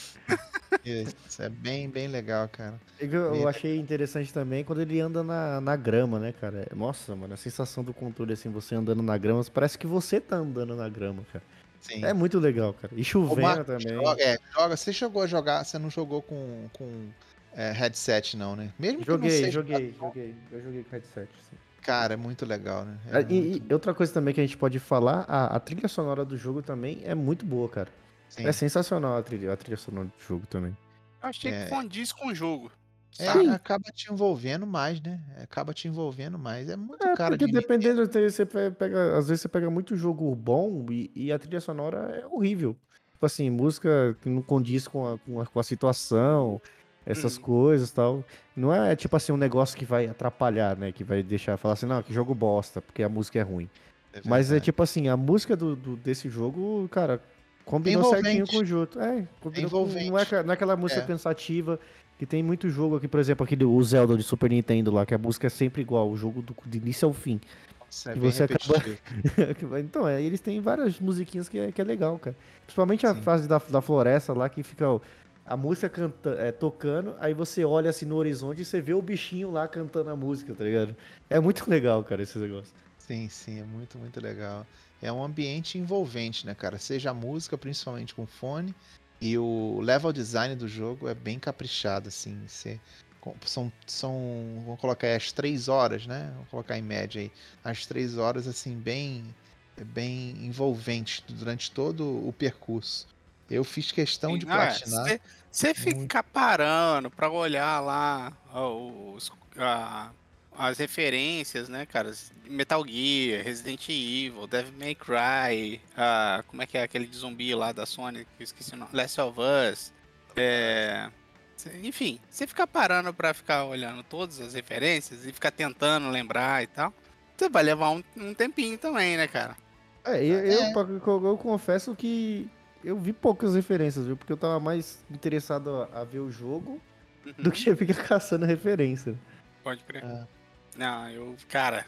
Isso, é bem, bem legal, cara. É Eu eu achei interessante também quando ele anda na, na grama, né, cara? Nossa, mano, a sensação do controle, assim, você andando na grama, parece que você tá andando na grama, cara. Sim. É muito legal, cara. E chovendo Marcos, também. joga, é, joga. Você chegou a jogar, você não jogou com, com é, headset, não, né? Mesmo que não Joguei, seja joguei, joguei. Eu joguei com headset, sim. Cara, é muito legal, né? É Ah, E, muito- e outra coisa também que a gente pode falar, a, a trilha sonora do jogo também é muito boa, cara. sim. É sensacional a trilha, a trilha sonora do jogo também. Eu achei É. que condiz com o jogo. É, acaba te envolvendo mais, né? Acaba te envolvendo mais. É muito É, cara porque de dependendo, você pe- pega, às vezes você pega muito jogo bom e, e a trilha sonora é horrível. Tipo assim, música que não condiz com a, com a, com a situação, essas Uhum. coisas e tal. Não é tipo assim um negócio que vai atrapalhar, né? Que vai deixar falar assim, não, que jogo bosta, porque a música é ruim. é Mas é tipo assim, a música do, do- desse jogo, cara, combinou certinho com o jogo. É, combinou com, não, é, não é aquela música É. pensativa Que tem muito jogo aqui, por exemplo, aquele o Zelda de Super Nintendo lá, que a música é sempre igual, o jogo do, do início ao fim. Nossa, é que você acaba- [LAUGHS] então, é, eles têm várias musiquinhas que é, que é legal, cara. Principalmente a Sim. fase da, da floresta lá, que fica ó, a música canta, é, tocando, aí você olha assim no horizonte e você vê o bichinho lá cantando a música, tá ligado? É muito legal, cara, esse negócio. Sim, sim, é muito, muito legal. É um ambiente envolvente, né, cara? Seja a música, principalmente com fone, e o level design do jogo é bem caprichado, assim. Você, são, são, vamos colocar aí as três horas, né? Vamos colocar em média aí, as três horas, assim, bem, bem envolventes durante todo o percurso. Eu fiz questão de Sim, é, platinar. Você ficar parando pra olhar lá os, a- as referências, né, cara? Metal Gear, Resident Evil, Devil May Cry, ah, como é que é aquele de zumbi lá da Sony, que eu esqueci o nome, Last of Us. é, enfim, você ficar parando pra ficar olhando todas as referências e ficar tentando lembrar e tal, você vai levar um, um tempinho também, né, cara? É, eu, eu, É. eu- eu confesso que eu vi poucas referências, viu? Porque eu tava mais interessado a, a ver o jogo do Uhum, que [LAUGHS] ficar caçando referência. Pode crer. É. Não, eu, cara,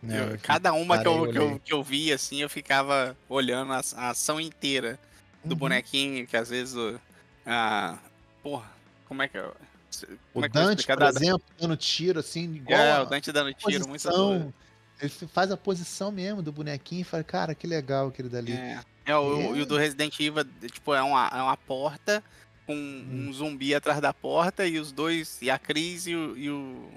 Não, eu- eu cada uma que eu, que, eu, que eu vi, assim, eu ficava olhando a, a ação inteira do Uhum. bonequinho, que às vezes. o- Ah, porra, como é que. O Como é que eu vou Dante, por exemplo, dando tiro, assim, igual É, o Dante dando tiro, muito doido. Ele faz a posição mesmo do bonequinho e fala, cara, que legal aquele dali. É, é o, e o do Resident Evil, tipo, é uma, é uma porta com Hum. um zumbi atrás da porta e os dois, e a Cris e o. E o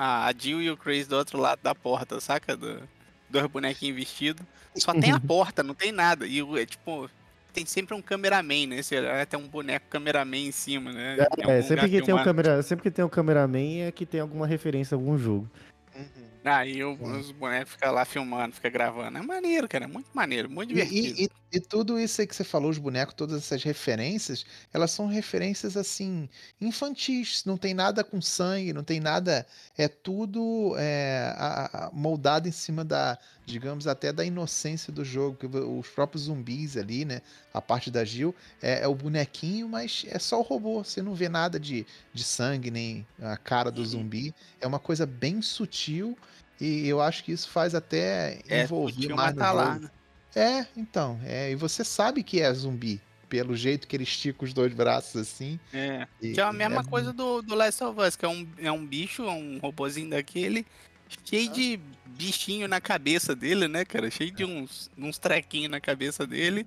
a, a Jill e o Chris do outro lado da porta, saca? Do, dois bonequinhos vestidos. Só tem a porta, não tem nada. E é tipo. Tem sempre um cameraman, né? Você olha, tem um boneco cameraman em cima, né? Algum É, sempre que, tem um câmera, sempre que tem um cameraman é que tem alguma referência a algum jogo. Aí o- Sim. os bonecos ficam lá filmando, fica gravando. É maneiro, cara. É muito maneiro, muito divertido. e- e- e tudo isso aí que você falou, os bonecos, todas essas referências, elas são referências assim, infantis. Não tem nada com sangue, não tem nada. É tudo é, a- a- moldado em cima da, digamos, até da inocência do jogo. que Os próprios zumbis ali, né? A parte da Jill é, é o bonequinho, mas é só o robô. Você não vê nada de, de sangue, nem a cara do Uhum. zumbi. É uma coisa bem sutil. E eu acho que isso faz até É, envolver mais no tá jogo. lá, né? É, então, é, e você sabe que é zumbi, pelo jeito que ele estica os dois braços assim. É. e- Que é a mesma é coisa do, do Last of Us, que é um, é um bicho, é um robozinho daquele, cheio de bichinho na cabeça dele, né, cara? Cheio de uns, uns trequinhos na cabeça dele.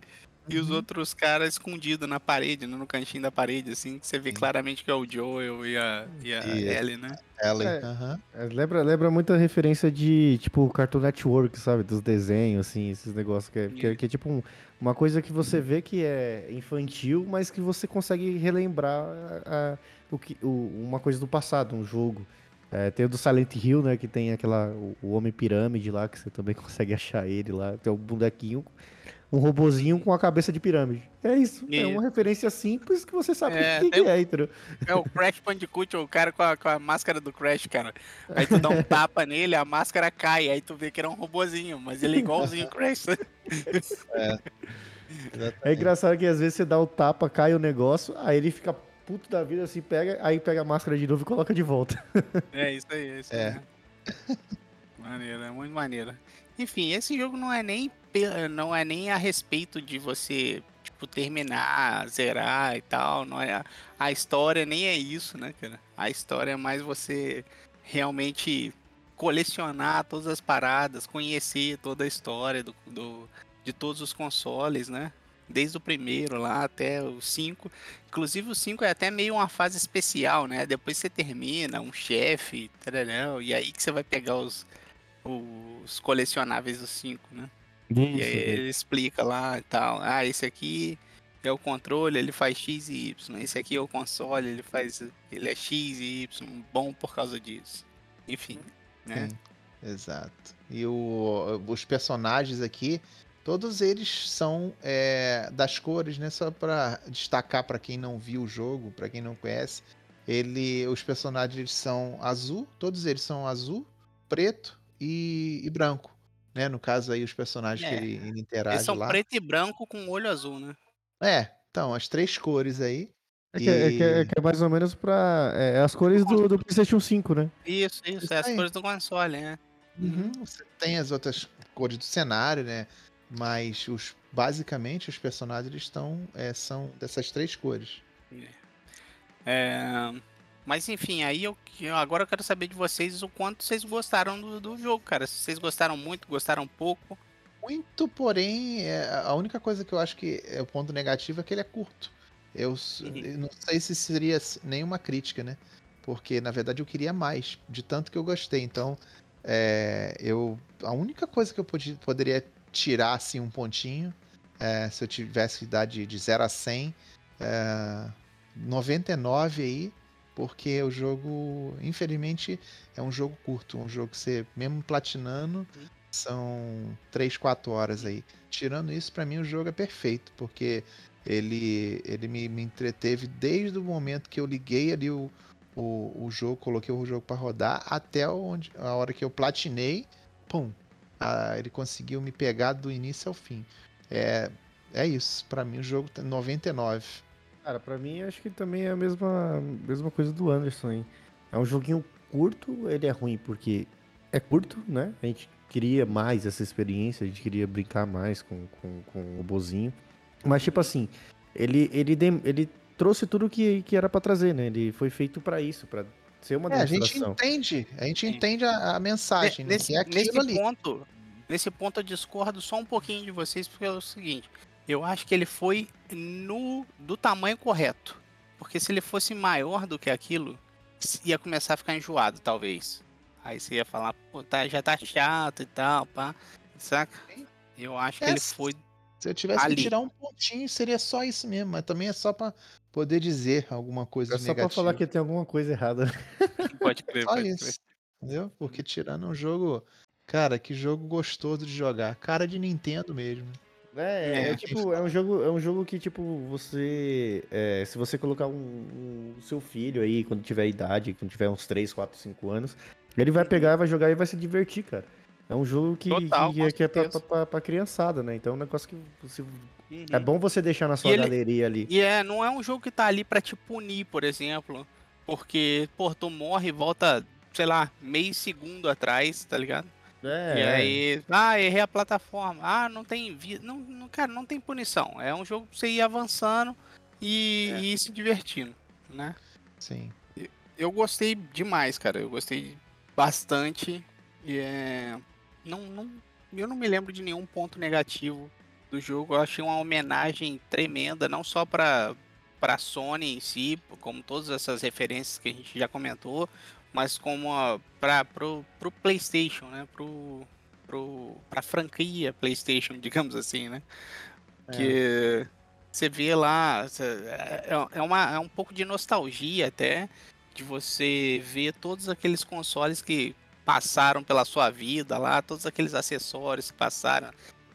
E os Uhum. outros caras escondidos na parede, né, no cantinho da parede, assim, que você vê claramente que é o Joel e a, e a E- Ellie, né? Ela, É. aham. É, lembra, lembra muita referência de, tipo, Cartoon Network, sabe? Dos desenhos, assim, esses negócios. Que é, que é- que é tipo um- uma coisa que você vê que é infantil, mas que você consegue relembrar a- a- o que, o- uma coisa do passado, um jogo. É, tem o do Silent Hill, né? Que tem aquela. O, o Homem Pirâmide lá, que você também [LAUGHS] consegue achar ele lá. Tem um bonequinho, um robozinho com a cabeça de pirâmide. É isso. É uma referência simples que você sabe o É, que, que é, entendeu? [LAUGHS] É o Crash Bandicoot, o cara com a, com a máscara do Crash, cara. Aí tu dá um tapa nele, a máscara cai, aí tu vê que era um robozinho, mas ele é igualzinho o Crash. É engraçado que às vezes você dá o tapa, cai o negócio, aí ele fica puto da vida, assim, pega, aí pega a máscara de novo e coloca de volta. [LAUGHS] É isso aí, é isso É. aí. Maneiro, é muito maneiro. Enfim, esse jogo não é nem não é nem a respeito de você tipo terminar, zerar e tal, não é a, a história nem é isso, né, cara? A história é mais você realmente colecionar todas as paradas, conhecer toda a história do, do- de todos os consoles, né? Desde o primeiro lá até o 5. Inclusive o 5 é até meio uma fase especial, né? Depois você termina, um chefe, tararão, e aí que você vai pegar os, os colecionáveis do 5, né? E aí ele explica lá e tal. Ah, esse aqui é o controle, ele faz X e Y. Esse aqui é o console, ele faz. Ele é X e Y, bom por causa disso. Enfim, né? Sim, exato. E o- os personagens aqui, todos eles são é, das cores, né? Só para destacar para quem não viu o jogo, para quem não conhece, ele, os personagens são azul, todos eles são azul, preto e, e branco, né? No caso aí os personagens É, que ele, ele interage Eles são lá. preto e branco com olho azul, né? É, então as três cores aí. É que, é, que, é, E- que é mais ou menos pra. É, as cores do, do PlayStation 5, né? Isso, isso, Isso é as cores do console, né? Uhum, Você tem as outras cores do cenário, né? Mas os, basicamente os personagens estão é, são dessas três cores. É, Mas enfim, aí eu agora eu quero saber de vocês o quanto vocês gostaram do, do jogo, cara. Se vocês gostaram muito, gostaram pouco. Muito, porém, é, a única coisa que eu acho que é o ponto negativo é que ele é curto. Eu, Uhum. eu não sei se seria nenhuma crítica, né? Porque na verdade eu queria mais, de tanto que eu gostei. Então, é, eu a única coisa que eu podia, poderia tirar assim um pontinho, é, se eu tivesse que dar de, de 0 a 100, é, 99 aí, porque o jogo, infelizmente, é um jogo curto, um jogo que você, mesmo platinando, são 3, 4 horas aí. Tirando isso, pra mim o jogo é perfeito, porque ele, ele me, me entreteve desde o momento que eu liguei ali o, o, o jogo, coloquei o jogo pra rodar, até onde, a hora que eu platinei, pum, ah, ele conseguiu me pegar do início ao fim. É, é isso, pra mim o jogo tá 99. Cara, pra mim acho que também é a mesma, mesma coisa do Anderson, hein? É um joguinho curto, ele é ruim porque é curto, né? A gente queria mais essa experiência, a gente queria brincar mais com, com, com o bozinho. Mas, tipo assim, ele, ele, ele trouxe tudo que, que era pra trazer, né? Ele foi feito pra isso, pra ser uma É, a gente demonstração. entende, a gente entende a, a mensagem, né? nesse, Que é aquilo nesse ali. ponto, nesse ponto eu discordo só um pouquinho de vocês, porque é o seguinte, eu acho que ele foi no do tamanho correto. Porque se ele fosse maior do que aquilo, ia começar a ficar enjoado, talvez. Aí você ia falar, pô, tá, já tá chato e tal, pá. Saca? Eu acho que É, ele foi. Se eu tivesse ali. que tirar um pontinho, seria só isso mesmo, mas também é só pra poder dizer alguma coisa É só pra negativo. falar que tem alguma coisa errada. Pode crer, [LAUGHS] Só pode isso. crer. Entendeu? Porque tirando um jogo. Cara, que jogo gostoso de jogar. Cara de Nintendo mesmo. É, é, É. tipo, é um jogo, é um jogo que, tipo, você. é, se você colocar um, um- o seu filho aí, quando tiver idade, quando tiver uns 3, 4, 5 anos, ele vai pegar, vai jogar e vai se divertir, cara. É um jogo que, Total, que, que é pra, pra, pra- pra criançada, né? Então é um negócio que você- Uhum. é bom você deixar na sua ele- galeria ali. E é, não é um jogo que tá ali pra te punir, por exemplo. Porque, pô, tu morre e volta, sei lá, meio segundo atrás, tá ligado? É, E é. aí, ah, errei a plataforma. Ah, não tem vida. Não, não, cara, não tem punição. É um jogo pra você ir avançando e, É. e ir se divertindo, né? Sim. Eu gostei demais, cara. Eu gostei bastante. E é. Não, não, eu não me lembro de nenhum ponto negativo do jogo. Eu achei uma homenagem tremenda, não só pra, pra Sony em si, como todas essas referências que a gente já comentou, mas como a, pra, pro, pro PlayStation, né? Pro, pro, pra franquia PlayStation, [LAUGHS] digamos assim, né? Que você vê lá, cê- é, é uma, é um pouco de nostalgia até, de você ver todos aqueles consoles que passaram pela sua vida lá, todos aqueles acessórios que passaram,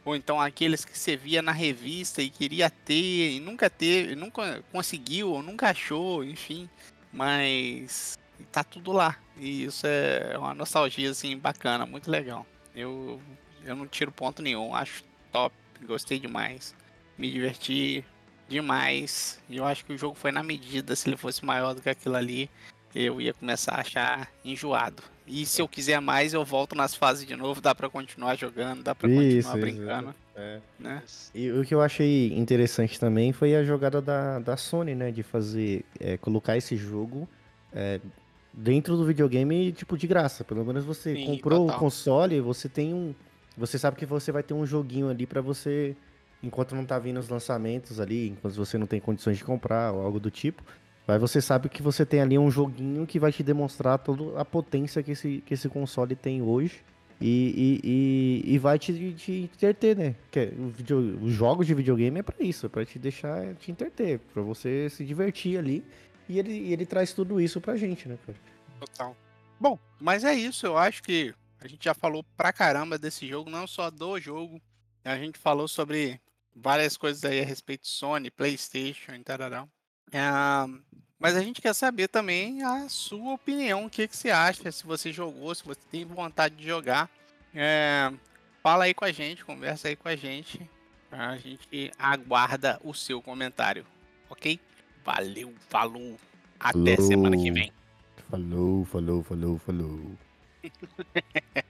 ou então aqueles que você via na revista e queria ter e nunca teve, nunca conseguiu, ou nunca achou, enfim, mas tá tudo lá. E isso é uma nostalgia assim bacana, muito legal. Eu eu não tiro ponto nenhum, acho top, gostei demais, me diverti demais. Eu acho que o jogo foi na medida. Se ele fosse maior do que aquilo ali, eu ia começar a achar enjoado. E se eu quiser mais, eu volto nas fases de novo. Dá pra continuar jogando, dá pra Isso, continuar isso, brincando, É. né? E o que eu achei interessante também foi a jogada da, da Sony, né? De fazer, é, colocar esse jogo é, dentro do videogame, tipo, de graça. Pelo menos você Sim, comprou total. o console, você tem um. Você sabe que você vai ter um joguinho ali pra você. Enquanto não tá vindo os lançamentos ali, enquanto você não tem condições de comprar ou algo do tipo. Mas você sabe que você tem ali um joguinho que vai te demonstrar toda a potência que esse, que esse console tem hoje. E, e, e, e vai te, te entreter, né? Que é- os jogos de videogame é pra isso, é pra te deixar te entreter, pra você se divertir ali. E ele, ele traz tudo isso pra gente, né, cara? Total. Bom, mas é isso. Eu acho que a gente já falou pra caramba desse jogo, não só do jogo. A gente falou sobre várias coisas aí a respeito de Sony, PlayStation e tararão. Ah, mas a gente quer saber também a sua opinião, o que, que você acha, se você jogou, se você tem vontade de jogar. É, fala aí com a gente, conversa aí com a gente. A gente aguarda o seu comentário, ok? Valeu, falou. Até semana que Falou. vem. Falou, falou, falou, falou. [LAUGHS]